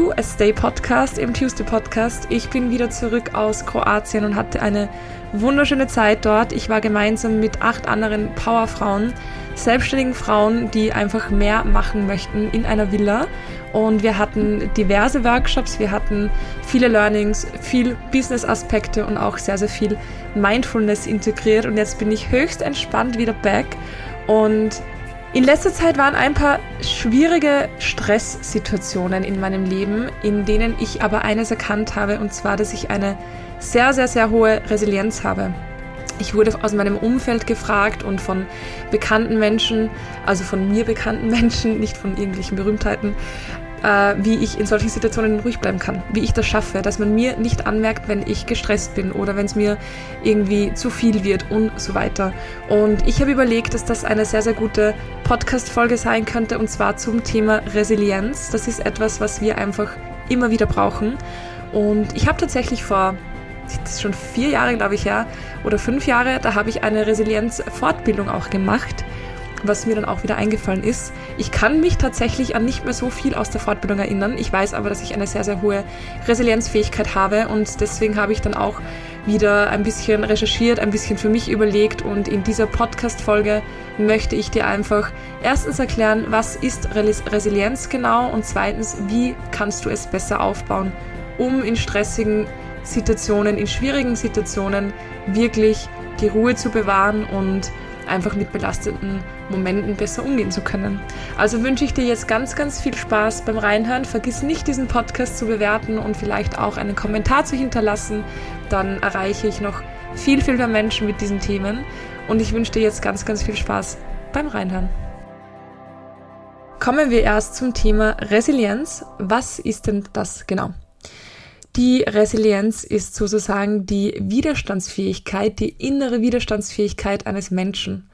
To a Stay Podcast, im Tuesday Podcast. Ich bin wieder zurück aus Kroatien und hatte eine wunderschöne Zeit dort. Ich war gemeinsam mit acht anderen Powerfrauen, selbstständigen Frauen, die einfach mehr machen möchten in einer Villa. Und wir hatten diverse Workshops, wir hatten viele Learnings, viel Business-Aspekte und auch sehr, sehr viel Mindfulness integriert. Und jetzt bin ich höchst entspannt wieder back und in letzter Zeit waren ein paar schwierige Stresssituationen in meinem Leben, in denen ich aber eines erkannt habe, und zwar, dass ich eine sehr, sehr, sehr hohe Resilienz habe. Ich wurde aus meinem Umfeld gefragt und von bekannten Menschen, also von mir bekannten Menschen, nicht von irgendwelchen Berühmtheiten, äh, wie ich in solchen Situationen ruhig bleiben kann, wie ich das schaffe, dass man mir nicht anmerkt, wenn ich gestresst bin oder wenn es mir irgendwie zu viel wird und so weiter. Und ich habe überlegt, dass das eine sehr, sehr gute Podcast-Folge sein könnte und zwar zum Thema Resilienz. Das ist etwas, was wir einfach immer wieder brauchen. Und ich habe tatsächlich vor das ist schon vier Jahre, glaube ich, ja, oder fünf Jahre, da habe ich eine Resilienz-Fortbildung auch gemacht was mir dann auch wieder eingefallen ist. Ich kann mich tatsächlich an nicht mehr so viel aus der Fortbildung erinnern. Ich weiß aber, dass ich eine sehr, sehr hohe Resilienzfähigkeit habe und deswegen habe ich dann auch wieder ein bisschen recherchiert, ein bisschen für mich überlegt und in dieser Podcast-Folge möchte ich dir einfach erstens erklären, was ist Resilienz genau und zweitens, wie kannst du es besser aufbauen, um in stressigen Situationen, in schwierigen Situationen wirklich die Ruhe zu bewahren und einfach mit belasteten Momenten besser umgehen zu können. Also wünsche ich dir jetzt ganz, ganz viel Spaß beim Reinhören. Vergiss nicht, diesen Podcast zu bewerten und vielleicht auch einen Kommentar zu hinterlassen. Dann erreiche ich noch viel, viel mehr Menschen mit diesen Themen. Und ich wünsche dir jetzt ganz, ganz viel Spaß beim Reinhören. Kommen wir erst zum Thema Resilienz. Was ist denn das genau? Die Resilienz ist sozusagen die Widerstandsfähigkeit, die innere Widerstandsfähigkeit eines Menschen.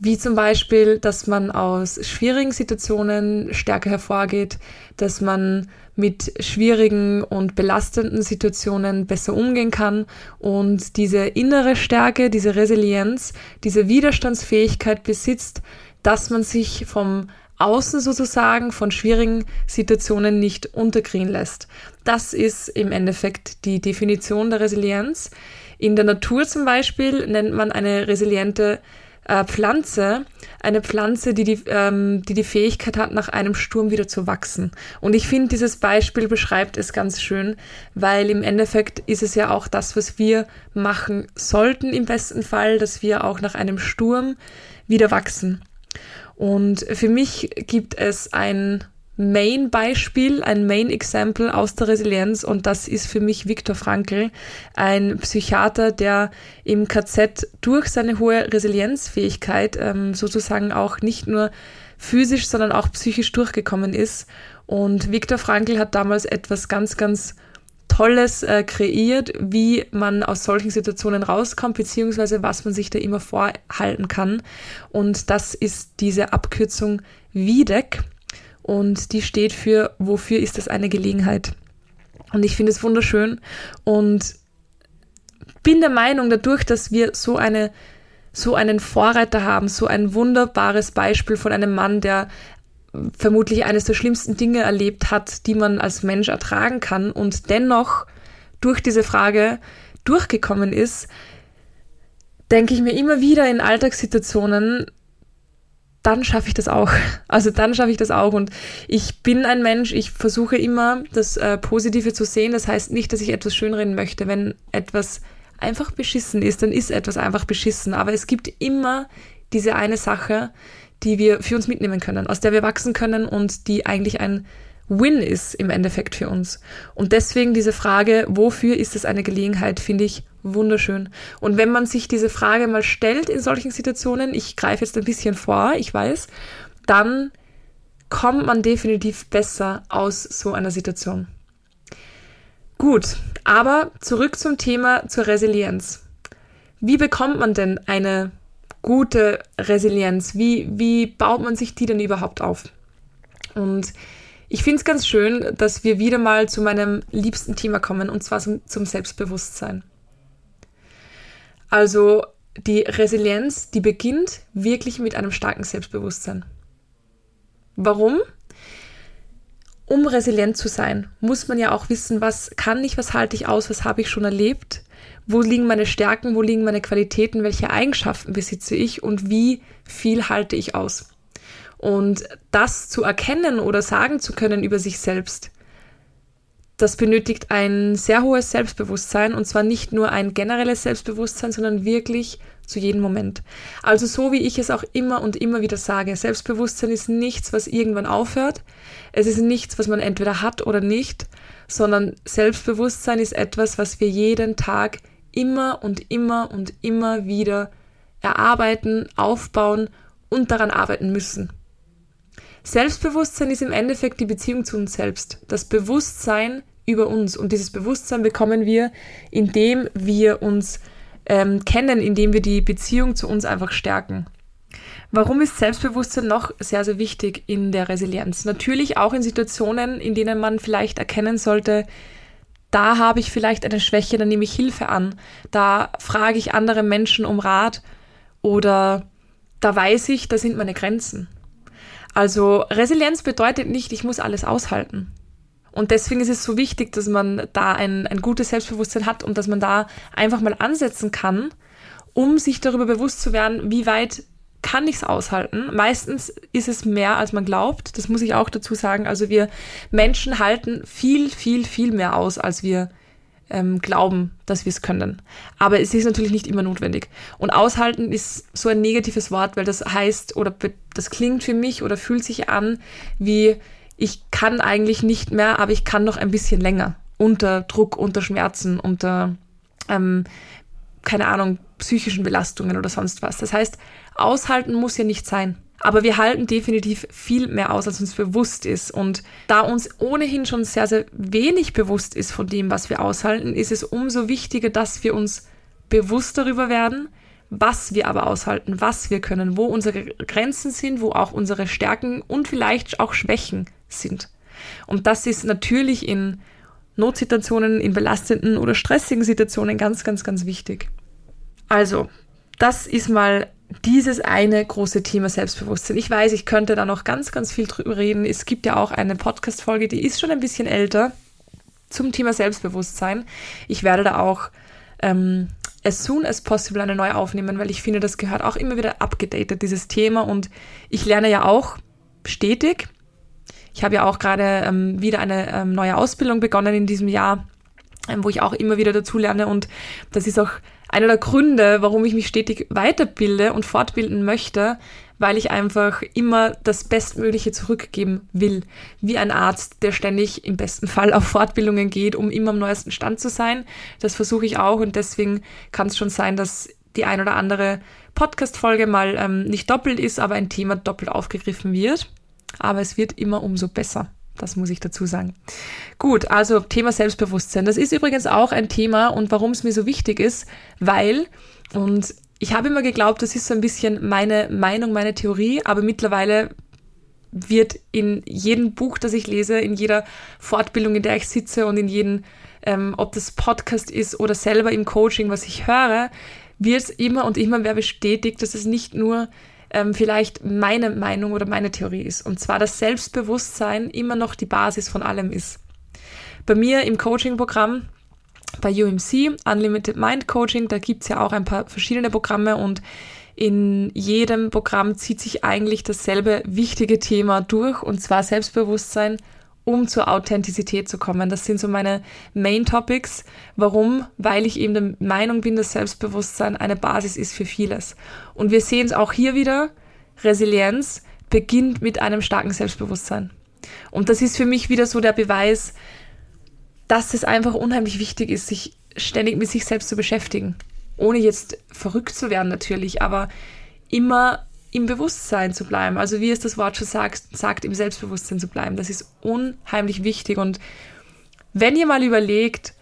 Wie zum Beispiel, dass man aus schwierigen Situationen stärker hervorgeht, dass man mit schwierigen und belastenden Situationen besser umgehen kann und diese innere Stärke, diese Resilienz, diese Widerstandsfähigkeit besitzt, dass man sich vom Außen sozusagen von schwierigen Situationen nicht unterkriegen lässt. Das ist im Endeffekt die Definition der Resilienz. In der Natur zum Beispiel nennt man eine resiliente äh, Pflanze eine Pflanze, die die, ähm, die die Fähigkeit hat, nach einem Sturm wieder zu wachsen. Und ich finde, dieses Beispiel beschreibt es ganz schön, weil im Endeffekt ist es ja auch das, was wir machen sollten im besten Fall, dass wir auch nach einem Sturm wieder wachsen. Und für mich gibt es ein Main-Beispiel, ein Main-Example aus der Resilienz und das ist für mich Viktor Frankl, ein Psychiater, der im KZ durch seine hohe Resilienzfähigkeit ähm, sozusagen auch nicht nur physisch, sondern auch psychisch durchgekommen ist. Und Viktor Frankl hat damals etwas ganz, ganz Tolles äh, kreiert, wie man aus solchen Situationen rauskommt, beziehungsweise was man sich da immer vorhalten kann. Und das ist diese Abkürzung WIDEC. Und die steht für, wofür ist das eine Gelegenheit? Und ich finde es wunderschön und bin der Meinung, dadurch, dass wir so eine so einen Vorreiter haben, so ein wunderbares Beispiel von einem Mann, der vermutlich eines der schlimmsten Dinge erlebt hat, die man als Mensch ertragen kann und dennoch durch diese Frage durchgekommen ist, denke ich mir immer wieder in Alltagssituationen, dann schaffe ich das auch. Also dann schaffe ich das auch. Und ich bin ein Mensch, ich versuche immer das äh, Positive zu sehen. Das heißt nicht, dass ich etwas schönreden möchte. Wenn etwas einfach beschissen ist, dann ist etwas einfach beschissen. Aber es gibt immer diese eine Sache, die wir für uns mitnehmen können, aus der wir wachsen können und die eigentlich ein Win ist im Endeffekt für uns. Und deswegen diese Frage, wofür ist es eine Gelegenheit, finde ich wunderschön. Und wenn man sich diese Frage mal stellt in solchen Situationen, ich greife jetzt ein bisschen vor, ich weiß, dann kommt man definitiv besser aus so einer Situation. Gut, aber zurück zum Thema zur Resilienz. Wie bekommt man denn eine gute Resilienz? Wie, wie baut man sich die denn überhaupt auf? Und ich finde es ganz schön, dass wir wieder mal zu meinem liebsten Thema kommen, und zwar zum, zum Selbstbewusstsein. Also die Resilienz, die beginnt wirklich mit einem starken Selbstbewusstsein. Warum? Um resilient zu sein, muss man ja auch wissen, was kann ich, was halte ich aus, was habe ich schon erlebt, wo liegen meine Stärken, wo liegen meine Qualitäten, welche Eigenschaften besitze ich und wie viel halte ich aus. Und das zu erkennen oder sagen zu können über sich selbst, das benötigt ein sehr hohes Selbstbewusstsein und zwar nicht nur ein generelles Selbstbewusstsein, sondern wirklich zu jedem Moment. Also so wie ich es auch immer und immer wieder sage, Selbstbewusstsein ist nichts, was irgendwann aufhört. Es ist nichts, was man entweder hat oder nicht, sondern Selbstbewusstsein ist etwas, was wir jeden Tag immer und immer und immer wieder erarbeiten, aufbauen und daran arbeiten müssen. Selbstbewusstsein ist im Endeffekt die Beziehung zu uns selbst, das Bewusstsein über uns. Und dieses Bewusstsein bekommen wir, indem wir uns ähm, kennen, indem wir die Beziehung zu uns einfach stärken. Warum ist Selbstbewusstsein noch sehr, sehr wichtig in der Resilienz? Natürlich auch in Situationen, in denen man vielleicht erkennen sollte, da habe ich vielleicht eine Schwäche, dann nehme ich Hilfe an. Da frage ich andere Menschen um Rat oder da weiß ich, da sind meine Grenzen. Also Resilienz bedeutet nicht, ich muss alles aushalten. Und deswegen ist es so wichtig, dass man da ein, ein gutes Selbstbewusstsein hat und dass man da einfach mal ansetzen kann, um sich darüber bewusst zu werden, wie weit kann ich es aushalten. Meistens ist es mehr, als man glaubt. Das muss ich auch dazu sagen. Also wir Menschen halten viel, viel, viel mehr aus, als wir ähm, glauben, dass wir es können. Aber es ist natürlich nicht immer notwendig. Und aushalten ist so ein negatives Wort, weil das heißt oder das klingt für mich oder fühlt sich an wie ich kann eigentlich nicht mehr, aber ich kann noch ein bisschen länger unter Druck, unter Schmerzen, unter ähm, keine Ahnung psychischen Belastungen oder sonst was. Das heißt, aushalten muss ja nicht sein. Aber wir halten definitiv viel mehr aus, als uns bewusst ist. Und da uns ohnehin schon sehr, sehr wenig bewusst ist von dem, was wir aushalten, ist es umso wichtiger, dass wir uns bewusst darüber werden, was wir aber aushalten, was wir können, wo unsere Grenzen sind, wo auch unsere Stärken und vielleicht auch Schwächen sind. Und das ist natürlich in Notsituationen, in belastenden oder stressigen Situationen ganz, ganz, ganz wichtig. Also, das ist mal dieses eine große Thema Selbstbewusstsein. Ich weiß, ich könnte da noch ganz, ganz viel drüber reden. Es gibt ja auch eine Podcast-Folge, die ist schon ein bisschen älter zum Thema Selbstbewusstsein. Ich werde da auch ähm, as soon as possible eine neue aufnehmen, weil ich finde, das gehört auch immer wieder abgedatet, dieses Thema. Und ich lerne ja auch stetig. Ich habe ja auch gerade ähm, wieder eine ähm, neue Ausbildung begonnen in diesem Jahr, ähm, wo ich auch immer wieder dazu lerne. Und das ist auch einer der Gründe, warum ich mich stetig weiterbilde und fortbilden möchte, weil ich einfach immer das Bestmögliche zurückgeben will. Wie ein Arzt, der ständig im besten Fall auf Fortbildungen geht, um immer am neuesten Stand zu sein. Das versuche ich auch und deswegen kann es schon sein, dass die ein oder andere Podcast-Folge mal ähm, nicht doppelt ist, aber ein Thema doppelt aufgegriffen wird. Aber es wird immer umso besser. Das muss ich dazu sagen. Gut, also Thema Selbstbewusstsein. Das ist übrigens auch ein Thema und warum es mir so wichtig ist, weil, und ich habe immer geglaubt, das ist so ein bisschen meine Meinung, meine Theorie, aber mittlerweile wird in jedem Buch, das ich lese, in jeder Fortbildung, in der ich sitze und in jedem, ähm, ob das Podcast ist oder selber im Coaching, was ich höre, wird es immer und immer mehr bestätigt, dass es nicht nur ähm, vielleicht meine Meinung oder meine Theorie ist. Und zwar, dass Selbstbewusstsein immer noch die Basis von allem ist. Bei mir im Coaching-Programm, bei UMC, Unlimited Mind Coaching, da gibt's ja auch ein paar verschiedene Programme und in jedem Programm zieht sich eigentlich dasselbe wichtige Thema durch, und zwar Selbstbewusstsein um zur Authentizität zu kommen. Das sind so meine Main Topics. Warum? Weil ich eben der Meinung bin, dass Selbstbewusstsein eine Basis ist für vieles. Und wir sehen es auch hier wieder. Resilienz beginnt mit einem starken Selbstbewusstsein. Und das ist für mich wieder so der Beweis, dass es einfach unheimlich wichtig ist, sich ständig mit sich selbst zu beschäftigen. Ohne jetzt verrückt zu werden natürlich, aber immer im Bewusstsein zu bleiben. Also wie es das Wort schon sagt, sagt, im Selbstbewusstsein zu bleiben. Das ist unheimlich wichtig und Wenn ihr mal überlegt,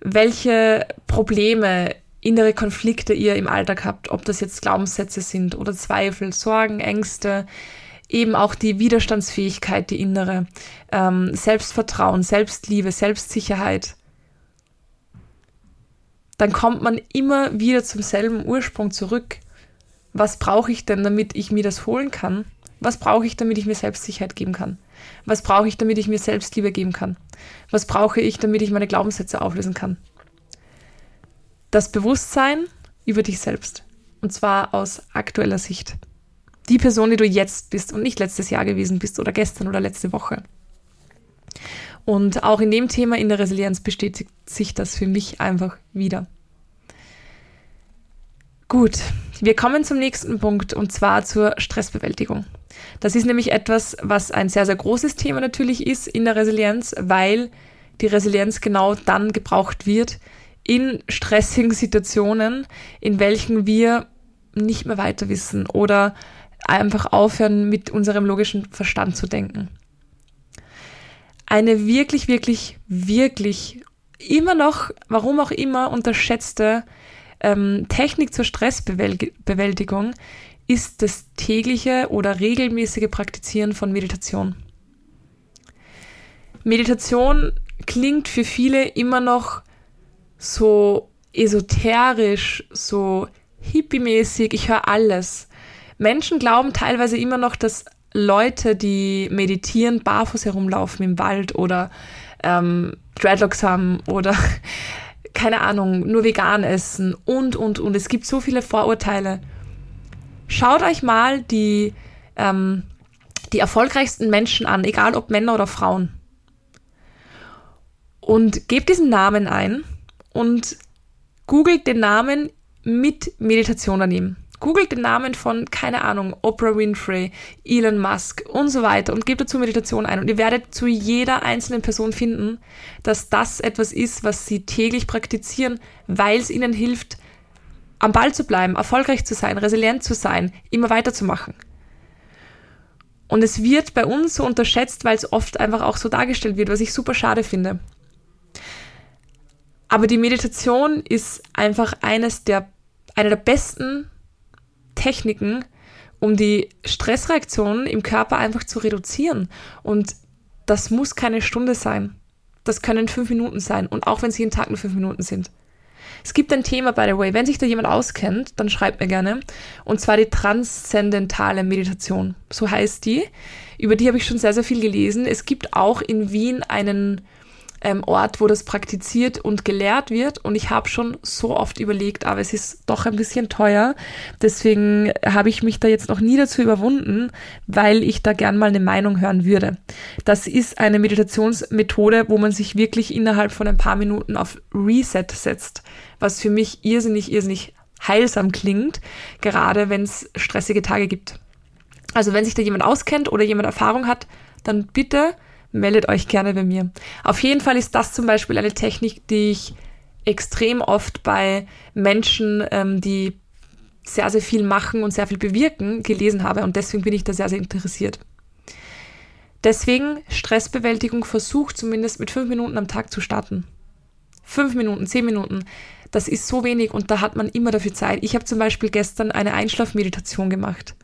welche Probleme, innere Konflikte ihr im Alltag habt, ob das jetzt Glaubenssätze sind oder Zweifel, Sorgen, Ängste, eben auch die Widerstandsfähigkeit, die innere, ähm, Selbstvertrauen, Selbstliebe, Selbstsicherheit, dann kommt man immer wieder zum selben Ursprung zurück. Was brauche ich denn, damit ich mir das holen kann? Was brauche ich, damit ich mir Selbstsicherheit geben kann? Was brauche ich, damit ich mir Selbstliebe geben kann? Was brauche ich, damit ich meine Glaubenssätze auflösen kann? Das Bewusstsein über dich selbst. Und zwar aus aktueller Sicht. Die Person, die du jetzt bist und nicht letztes Jahr gewesen bist oder gestern oder letzte Woche. Und auch in dem Thema in der Resilienz bestätigt sich das für mich einfach wieder. Gut, wir kommen zum nächsten Punkt und zwar zur Stressbewältigung. Das ist nämlich etwas, was ein sehr, sehr großes Thema natürlich ist in der Resilienz, weil die Resilienz genau dann gebraucht wird in stressigen Situationen, in welchen wir nicht mehr weiter wissen oder einfach aufhören, mit unserem logischen Verstand zu denken. Eine wirklich, wirklich, wirklich immer noch, warum auch immer, unterschätzte ähm, Technik zur Stressbewältigung ist das tägliche oder regelmäßige Praktizieren von Meditation. Meditation klingt für viele immer noch so esoterisch, so hippiemäßig, ich höre alles. Menschen glauben teilweise immer noch, dass Leute, die meditieren, barfuß herumlaufen im Wald oder ähm, Dreadlocks haben oder keine Ahnung, nur vegan essen und, und, und. Es gibt so viele Vorurteile. Schaut euch mal die, ähm, die erfolgreichsten Menschen an, egal ob Männer oder Frauen. Und gebt diesen Namen ein und googelt den Namen mit Meditation daneben. Googelt den Namen von, keine Ahnung, Oprah Winfrey, Elon Musk und so weiter und gebt dazu Meditation ein. Und ihr werdet zu jeder einzelnen Person finden, dass das etwas ist, was sie täglich praktizieren, weil es ihnen hilft, am Ball zu bleiben, erfolgreich zu sein, resilient zu sein, immer weiterzumachen. Und es wird bei uns so unterschätzt, weil es oft einfach auch so dargestellt wird, was ich super schade finde. Aber die Meditation ist einfach eines der, eine der besten Techniken, um die Stressreaktionen im Körper einfach zu reduzieren. Und das muss keine Stunde sein. Das können fünf Minuten sein. Und auch wenn es jeden Tag nur fünf Minuten sind. Es gibt ein Thema, by the way, wenn sich da jemand auskennt, dann schreibt mir gerne. Und zwar die transzendentale Meditation. So heißt die. Über die habe ich schon sehr, sehr viel gelesen. Es gibt auch in Wien einen ähm, Ort, wo das praktiziert und gelehrt wird. Und ich habe schon so oft überlegt, aber es ist doch ein bisschen teuer. Deswegen habe ich mich da jetzt noch nie dazu überwunden, weil ich da gern mal eine Meinung hören würde. Das ist eine Meditationsmethode, wo man sich wirklich innerhalb von ein paar Minuten auf Reset setzt, was für mich irrsinnig, irrsinnig heilsam klingt, gerade wenn es stressige Tage gibt. Also wenn sich da jemand auskennt oder jemand Erfahrung hat, dann bitte meldet euch gerne bei mir. Auf jeden Fall ist das zum Beispiel eine Technik, die ich extrem oft bei Menschen, ähm, die sehr, sehr viel machen und sehr viel bewirken, gelesen habe und deswegen bin ich da sehr, sehr interessiert. Deswegen Stressbewältigung versucht zumindest mit fünf Minuten am Tag zu starten. Fünf Minuten, zehn Minuten, das ist so wenig und da hat man immer dafür Zeit. Ich habe zum Beispiel gestern eine Einschlafmeditation gemacht.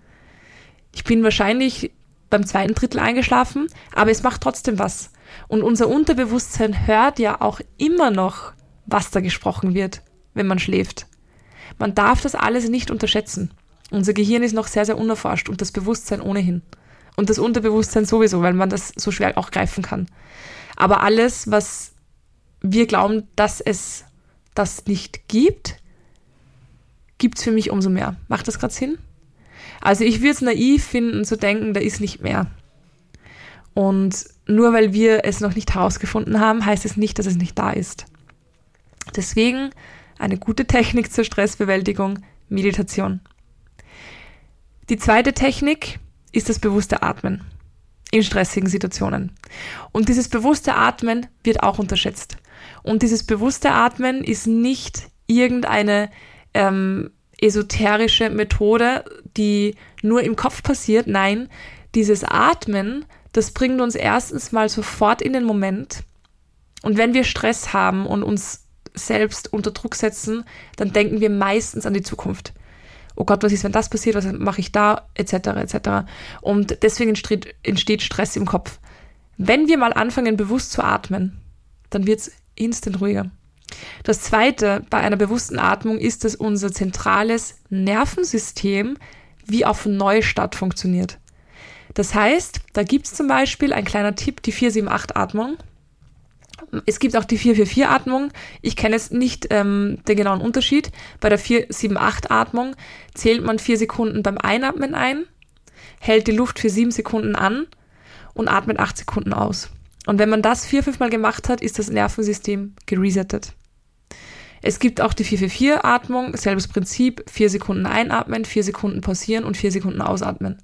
Ich bin wahrscheinlich beim zweiten Drittel eingeschlafen, aber es macht trotzdem was. Und unser Unterbewusstsein hört ja auch immer noch, was da gesprochen wird, wenn man schläft. Man darf das alles nicht unterschätzen. Unser Gehirn ist noch sehr, sehr unerforscht und das Bewusstsein ohnehin. Und das Unterbewusstsein sowieso, weil man das so schwer auch greifen kann. Aber alles, was wir glauben, dass es das nicht gibt, gibt es für mich umso mehr. Macht das gerade Sinn? Also ich würde es naiv finden zu denken, da ist nicht mehr. Und nur weil wir es noch nicht herausgefunden haben, heißt es nicht, dass es nicht da ist. Deswegen eine gute Technik zur Stressbewältigung, Meditation. Die zweite Technik ist das bewusste Atmen in stressigen Situationen. Und dieses bewusste Atmen wird auch unterschätzt. Und dieses bewusste Atmen ist nicht irgendeine ähm, esoterische Methode, die nur im Kopf passiert. Nein, dieses Atmen, das bringt uns erstens mal sofort in den Moment. Und wenn wir Stress haben und uns selbst unter Druck setzen, dann denken wir meistens an die Zukunft. Oh Gott, was ist, wenn das passiert? Was mache ich da? Etc. etc. Und deswegen entsteht, Stress im Kopf. Wenn wir mal anfangen, bewusst zu atmen, dann wird es instant ruhiger. Das zweite bei einer bewussten Atmung ist, dass unser zentrales Nervensystem wie auf Neustart funktioniert. Das heißt, da gibt es zum Beispiel ein kleiner Tipp, die 478-Atmung. Es gibt auch die 444-Atmung. Ich kenne jetzt nicht ähm, den genauen Unterschied. Bei der 478-Atmung zählt man vier Sekunden beim Einatmen ein, hält die Luft für sieben Sekunden an und atmet acht Sekunden aus. Und wenn man das vier, fünfmal gemacht hat, ist das Nervensystem geresettet. Es gibt auch die 444-Atmung, selbes Prinzip, vier Sekunden einatmen, vier Sekunden pausieren und vier Sekunden ausatmen.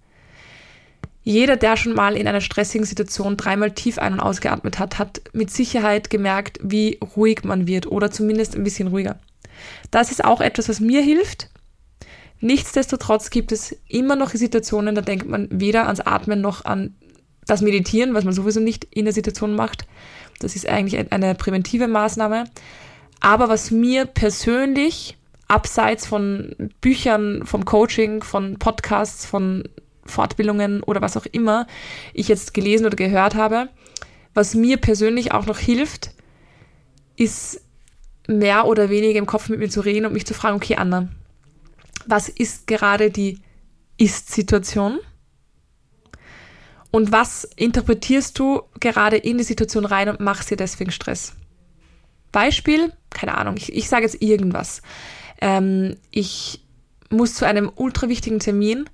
Jeder, der schon mal in einer stressigen Situation dreimal tief ein- und ausgeatmet hat, hat mit Sicherheit gemerkt, wie ruhig man wird oder zumindest ein bisschen ruhiger. Das ist auch etwas, was mir hilft. Nichtsdestotrotz gibt es immer noch Situationen, da denkt man weder ans Atmen noch an das Meditieren, was man sowieso nicht in der Situation macht. Das ist eigentlich eine präventive Maßnahme. Aber was mir persönlich, abseits von Büchern, vom Coaching, von Podcasts, von Fortbildungen oder was auch immer ich jetzt gelesen oder gehört habe, was mir persönlich auch noch hilft, ist mehr oder weniger im Kopf mit mir zu reden und mich zu fragen, okay, Anna, was ist gerade die Ist-Situation? Und was interpretierst du gerade in die Situation rein und machst dir deswegen Stress? Beispiel, keine Ahnung, ich, ich sage jetzt irgendwas. Ähm, ich muss zu einem ultra wichtigen Termin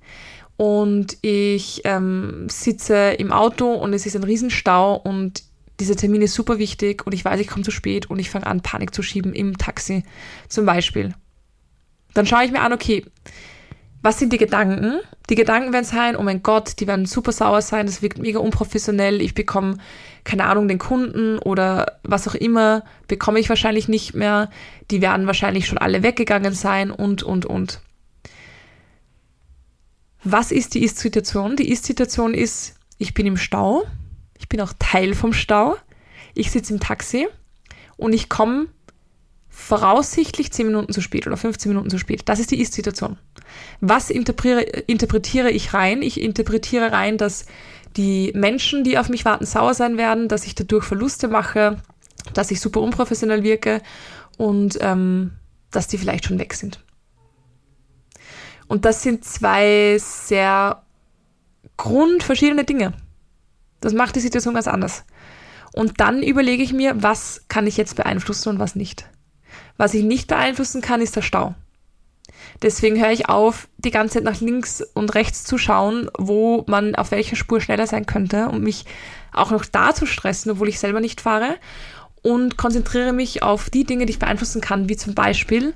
und ich ähm, sitze im Auto und es ist ein Riesenstau und dieser Termin ist super wichtig und ich weiß, ich komme zu spät und ich fange an, Panik zu schieben im Taxi zum Beispiel. Dann schaue ich mir an, okay, was sind die Gedanken? Die Gedanken werden sein, oh mein Gott, die werden super sauer sein, das wirkt mega unprofessionell, ich bekomme, keine Ahnung, den Kunden oder was auch immer, bekomme ich wahrscheinlich nicht mehr, die werden wahrscheinlich schon alle weggegangen sein und, und, und. Was ist die Ist-Situation? Die Ist-Situation ist, ich bin im Stau, ich bin auch Teil vom Stau, ich sitze im Taxi und ich komme voraussichtlich 10 Minuten zu spät oder 15 Minuten zu spät. Das ist die Ist-Situation. Was interpretiere ich rein? Ich interpretiere rein, dass die Menschen, die auf mich warten, sauer sein werden, dass ich dadurch Verluste mache, dass ich super unprofessionell wirke und ähm, dass die vielleicht schon weg sind. Und das sind zwei sehr grundverschiedene Dinge. Das macht die Situation ganz anders. Und dann überlege ich mir, was kann ich jetzt beeinflussen und was nicht. Was ich nicht beeinflussen kann, ist der Stau. Deswegen höre ich auf, die ganze Zeit nach links und rechts zu schauen, wo man auf welcher Spur schneller sein könnte und mich auch noch da zu stressen, obwohl ich selber nicht fahre und konzentriere mich auf die Dinge, die ich beeinflussen kann, wie zum Beispiel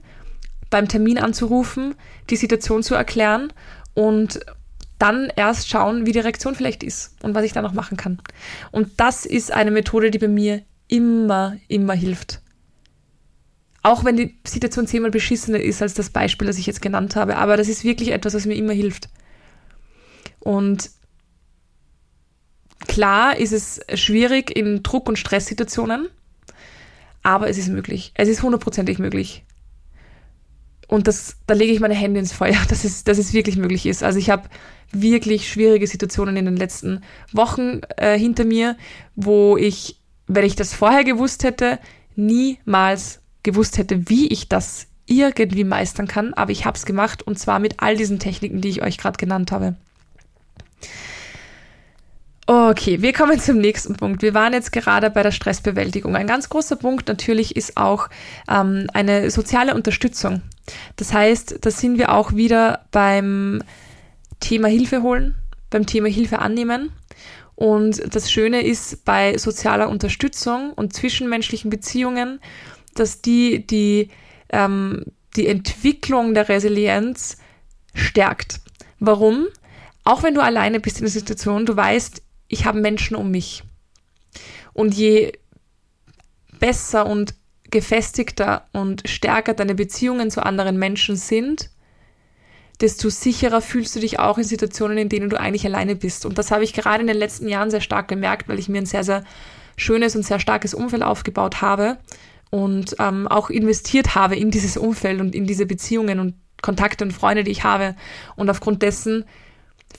beim Termin anzurufen, die Situation zu erklären und dann erst schauen, wie die Reaktion vielleicht ist und was ich da noch machen kann. Und das ist eine Methode, die bei mir immer, immer hilft. Auch wenn die Situation zehnmal beschissener ist als das Beispiel, das ich jetzt genannt habe. Aber das ist wirklich etwas, was mir immer hilft. Und klar ist es schwierig in Druck- und Stresssituationen, aber es ist möglich. Es ist hundertprozentig möglich. Und das, da lege ich meine Hände ins Feuer, dass es, dass es wirklich möglich ist. Also ich habe wirklich schwierige Situationen in den letzten Wochen äh, hinter mir, wo ich, wenn ich das vorher gewusst hätte, niemals gewusst hätte, wie ich das irgendwie meistern kann, aber ich habe es gemacht und zwar mit all diesen Techniken, die ich euch gerade genannt habe. Okay, wir kommen zum nächsten Punkt. Wir waren jetzt gerade bei der Stressbewältigung. Ein ganz großer Punkt natürlich ist auch ähm, eine soziale Unterstützung. Das heißt, da sind wir auch wieder beim Thema Hilfe holen, beim Thema Hilfe annehmen. Und das Schöne ist bei sozialer Unterstützung und zwischenmenschlichen Beziehungen, dass die die, ähm, die Entwicklung der Resilienz stärkt. Warum? Auch wenn du alleine bist in der Situation, du weißt, ich habe Menschen um mich. Und je besser und gefestigter und stärker deine Beziehungen zu anderen Menschen sind, desto sicherer fühlst du dich auch in Situationen, in denen du eigentlich alleine bist. Und das habe ich gerade in den letzten Jahren sehr stark gemerkt, weil ich mir ein sehr, sehr schönes und sehr starkes Umfeld aufgebaut habe und ähm, auch investiert habe in dieses Umfeld und in diese Beziehungen und Kontakte und Freunde, die ich habe. Und aufgrund dessen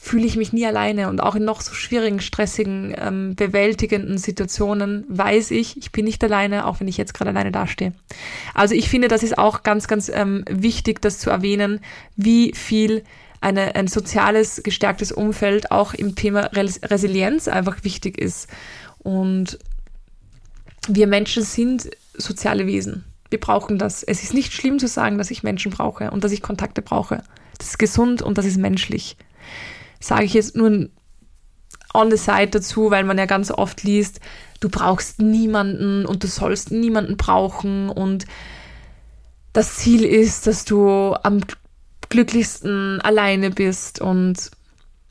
fühle ich mich nie alleine und auch in noch so schwierigen, stressigen, ähm, bewältigenden Situationen weiß ich, ich bin nicht alleine, auch wenn ich jetzt gerade alleine dastehe. Also ich finde, das ist auch ganz, ganz ähm, wichtig, das zu erwähnen, wie viel eine, ein soziales, gestärktes Umfeld auch im Thema Resilienz einfach wichtig ist. Und wir Menschen sind soziale Wesen. Wir brauchen das. Es ist nicht schlimm zu sagen, dass ich Menschen brauche und dass ich Kontakte brauche. Das ist gesund und das ist menschlich. Sage ich jetzt nur on the side dazu, weil man ja ganz oft liest, du brauchst niemanden und du sollst niemanden brauchen und das Ziel ist, dass du am glücklichsten alleine bist und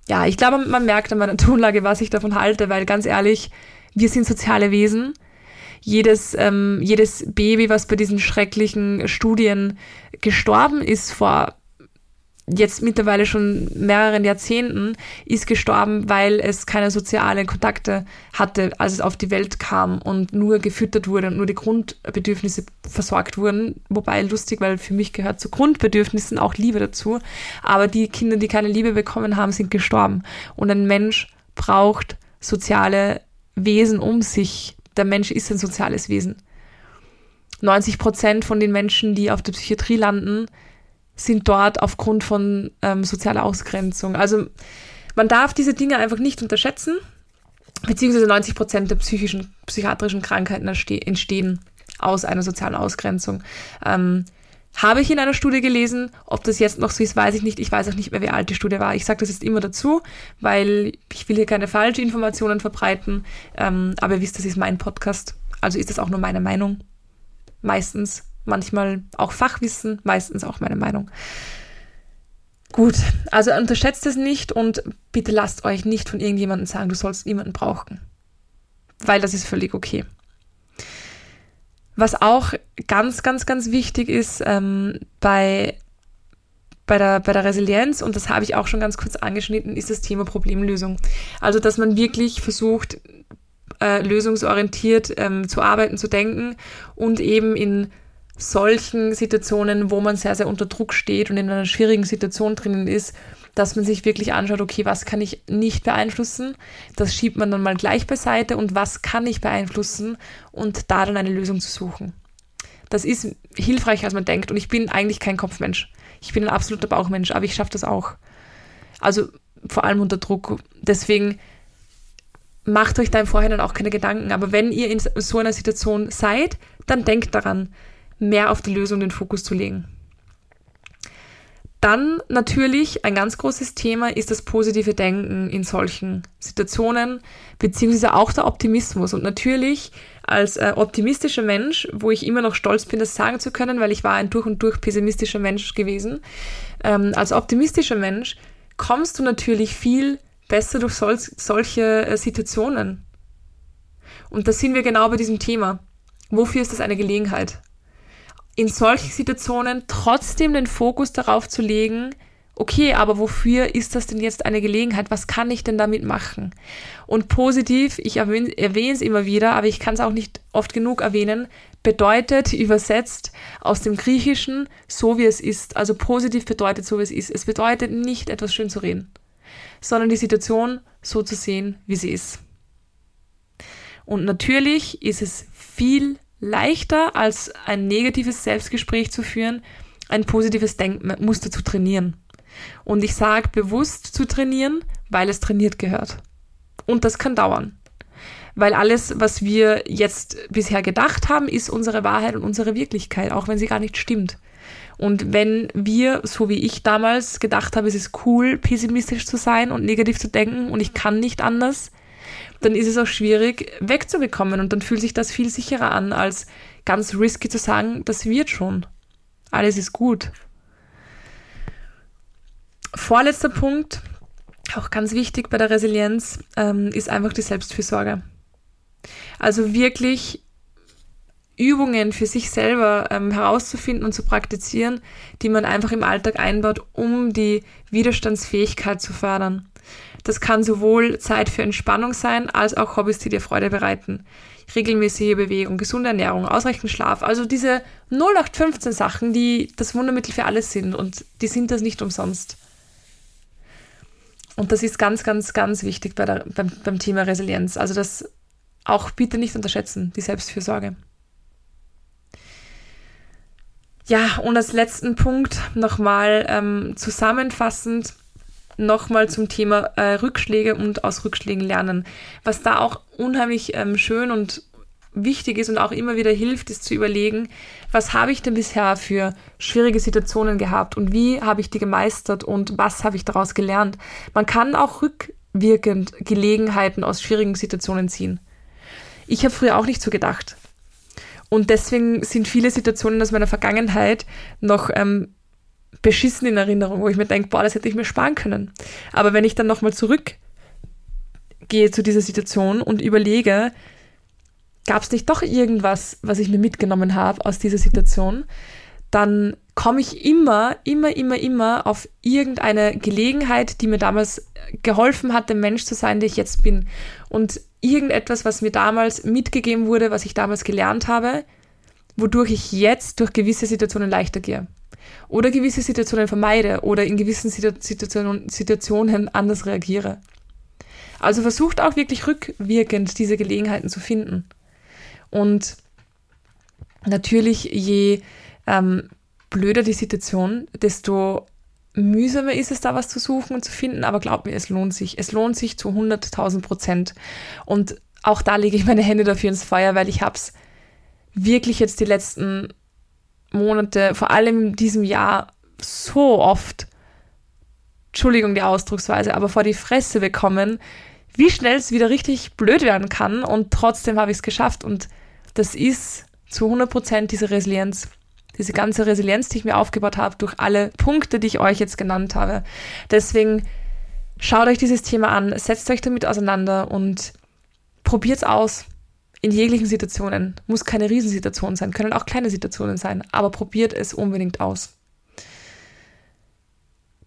ja, ich glaube, man merkt an meiner Tonlage, was ich davon halte, weil ganz ehrlich, wir sind soziale Wesen jedes, ähm, jedes Baby, was bei diesen schrecklichen Studien gestorben ist vor jetzt mittlerweile schon mehreren Jahrzehnten, ist gestorben, weil es keine sozialen Kontakte hatte, als es auf die Welt kam und nur gefüttert wurde und nur die Grundbedürfnisse versorgt wurden. Wobei lustig, weil für mich gehört zu Grundbedürfnissen auch Liebe dazu. Aber die Kinder, die keine Liebe bekommen haben, sind gestorben. Und ein Mensch braucht soziale Wesen um sich der Mensch ist ein soziales Wesen. 90 Prozent von den Menschen, die auf der Psychiatrie landen, sind dort aufgrund von ähm, sozialer Ausgrenzung. Also man darf diese Dinge einfach nicht unterschätzen, beziehungsweise 90 Prozent der psychischen, psychiatrischen Krankheiten entstehen aus einer sozialen Ausgrenzung. Ähm, habe ich in einer Studie gelesen. Ob das jetzt noch so ist, weiß ich nicht. Ich weiß auch nicht mehr, wie alt die Studie war. Ich sage das jetzt immer dazu, weil ich will hier keine falschen Informationen verbreiten. Ähm, aber ihr wisst, das ist mein Podcast. Also ist das auch nur meine Meinung. Meistens. Manchmal auch Fachwissen, meistens auch meine Meinung. Gut, also unterschätzt es nicht und bitte lasst euch nicht von irgendjemandem sagen, du sollst niemanden brauchen. Weil das ist völlig okay. Was auch ganz, ganz, ganz wichtig ist ähm, bei, bei, der, bei der Resilienz, und das habe ich auch schon ganz kurz angeschnitten, ist das Thema Problemlösung. Also, dass man wirklich versucht, äh, lösungsorientiert ähm, zu arbeiten, zu denken und eben in solchen Situationen, wo man sehr, sehr unter Druck steht und in einer schwierigen Situation drinnen ist, dass man sich wirklich anschaut, okay, was kann ich nicht beeinflussen? Das schiebt man dann mal gleich beiseite und was kann ich beeinflussen und da dann eine Lösung zu suchen. Das ist hilfreicher, als man denkt und ich bin eigentlich kein Kopfmensch. Ich bin ein absoluter Bauchmensch, aber ich schaffe das auch. Also vor allem unter Druck. Deswegen macht euch da im Vorhinein auch keine Gedanken. Aber wenn ihr in so einer Situation seid, dann denkt daran, mehr auf die Lösung den Fokus zu legen. Dann natürlich ein ganz großes Thema ist das positive Denken in solchen Situationen, beziehungsweise auch der Optimismus. Und natürlich als äh, optimistischer Mensch, wo ich immer noch stolz bin, das sagen zu können, weil ich war ein durch und durch pessimistischer Mensch gewesen, ähm, als optimistischer Mensch kommst du natürlich viel besser durch sol solche äh, Situationen. Und da sind wir genau bei diesem Thema. Wofür ist das eine Gelegenheit? In solchen Situationen trotzdem den Fokus darauf zu legen, okay, aber wofür ist das denn jetzt eine Gelegenheit? Was kann ich denn damit machen? Und positiv, ich erwähne, es immer wieder, aber ich kann es auch nicht oft genug erwähnen, bedeutet übersetzt aus dem Griechischen so wie es ist. Also positiv bedeutet so wie es ist. Es bedeutet nicht etwas schön zu reden, sondern die Situation so zu sehen, wie sie ist. Und natürlich ist es viel leichter als ein negatives Selbstgespräch zu führen, ein positives Denkmuster zu trainieren. Und ich sage bewusst zu trainieren, weil es trainiert gehört. Und das kann dauern. Weil alles, was wir jetzt bisher gedacht haben, ist unsere Wahrheit und unsere Wirklichkeit, auch wenn sie gar nicht stimmt. Und wenn wir, so wie ich damals gedacht habe, es ist cool, pessimistisch zu sein und negativ zu denken und ich kann nicht anders, dann ist es auch schwierig wegzubekommen und dann fühlt sich das viel sicherer an, als ganz risky zu sagen, das wird schon. Alles ist gut. Vorletzter Punkt, auch ganz wichtig bei der Resilienz, ähm, ist einfach die Selbstfürsorge. Also wirklich Übungen für sich selber ähm, herauszufinden und zu praktizieren, die man einfach im Alltag einbaut, um die Widerstandsfähigkeit zu fördern. Das kann sowohl Zeit für Entspannung sein, als auch Hobbys, die dir Freude bereiten. Regelmäßige Bewegung, gesunde Ernährung, ausreichend Schlaf. Also diese 0815 Sachen, die das Wundermittel für alles sind und die sind das nicht umsonst. Und das ist ganz, ganz, ganz wichtig bei der, beim, beim Thema Resilienz. Also das auch bitte nicht unterschätzen, die Selbstfürsorge. Ja, und als letzten Punkt nochmal ähm, zusammenfassend nochmal zum Thema äh, Rückschläge und aus Rückschlägen lernen. Was da auch unheimlich ähm, schön und wichtig ist und auch immer wieder hilft, ist zu überlegen, was habe ich denn bisher für schwierige Situationen gehabt und wie habe ich die gemeistert und was habe ich daraus gelernt. Man kann auch rückwirkend Gelegenheiten aus schwierigen Situationen ziehen. Ich habe früher auch nicht so gedacht. Und deswegen sind viele Situationen aus meiner Vergangenheit noch ähm, beschissen in Erinnerung, wo ich mir denke, boah, das hätte ich mir sparen können. Aber wenn ich dann nochmal zurückgehe zu dieser Situation und überlege, gab es nicht doch irgendwas, was ich mir mitgenommen habe aus dieser Situation, dann komme ich immer, immer, immer, immer auf irgendeine Gelegenheit, die mir damals geholfen hat, der Mensch zu sein, der ich jetzt bin. Und irgendetwas, was mir damals mitgegeben wurde, was ich damals gelernt habe, wodurch ich jetzt durch gewisse Situationen leichter gehe. Oder gewisse Situationen vermeide oder in gewissen Situationen, Situationen anders reagiere. Also versucht auch wirklich rückwirkend diese Gelegenheiten zu finden. Und natürlich, je ähm, blöder die Situation, desto mühsamer ist es da was zu suchen und zu finden, aber glaub mir, es lohnt sich. Es lohnt sich zu 100.000 Prozent. Und auch da lege ich meine Hände dafür ins Feuer, weil ich habe es wirklich jetzt die letzten Monate, vor allem in diesem Jahr, so oft, Entschuldigung die Ausdrucksweise, aber vor die Fresse bekommen, wie schnell es wieder richtig blöd werden kann und trotzdem habe ich es geschafft und das ist zu 100 Prozent diese Resilienz diese ganze Resilienz, die ich mir aufgebaut habe, durch alle Punkte, die ich euch jetzt genannt habe. Deswegen schaut euch dieses Thema an, setzt euch damit auseinander und probiert es aus. In jeglichen Situationen. Muss keine Riesensituation sein, können auch kleine Situationen sein, aber probiert es unbedingt aus.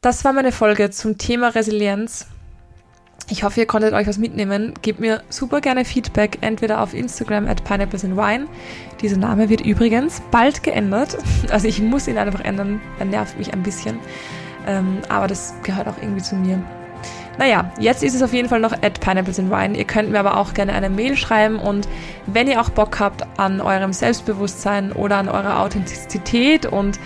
Das war meine Folge zum Thema Resilienz. Ich hoffe, ihr konntet euch was mitnehmen. Gebt mir super gerne Feedback, entweder auf Instagram at Pineapples Wine. Dieser Name wird übrigens bald geändert. Also ich muss ihn einfach ändern. Er nervt mich ein bisschen. Ähm, aber das gehört auch irgendwie zu mir. Naja, jetzt ist es auf jeden Fall noch at Pineapples and Wine. Ihr könnt mir aber auch gerne eine Mail schreiben und wenn ihr auch Bock habt an eurem Selbstbewusstsein oder an eurer Authentizität und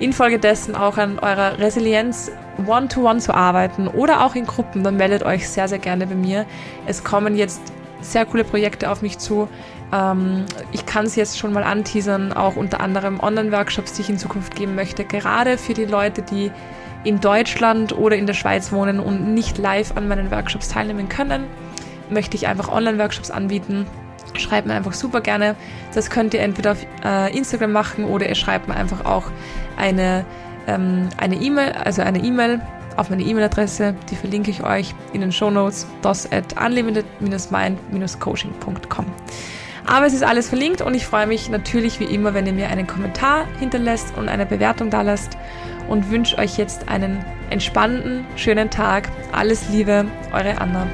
infolgedessen auch an eurer Resilienz one-to-one -one zu arbeiten oder auch in Gruppen, dann meldet euch sehr, sehr gerne bei mir. Es kommen jetzt sehr coole Projekte auf mich zu. Ähm, ich kann es jetzt schon mal anteasern, auch unter anderem Online-Workshops, die ich in Zukunft geben möchte, gerade für die Leute, die in Deutschland oder in der Schweiz wohnen und nicht live an meinen Workshops teilnehmen können, möchte ich einfach Online-Workshops anbieten schreibt mir einfach super gerne. Das könnt ihr entweder auf äh, Instagram machen oder ihr schreibt mir einfach auch eine ähm, E-Mail, also eine E-Mail auf meine E-Mail-Adresse, die verlinke ich euch in den Show Notes, dos at unlimited-mind-coaching.com. Aber es ist alles verlinkt und ich freue mich natürlich wie immer, wenn ihr mir einen Kommentar hinterlässt und eine Bewertung da lasst und wünsche euch jetzt einen entspannten, schönen Tag. Alles Liebe, eure Anna.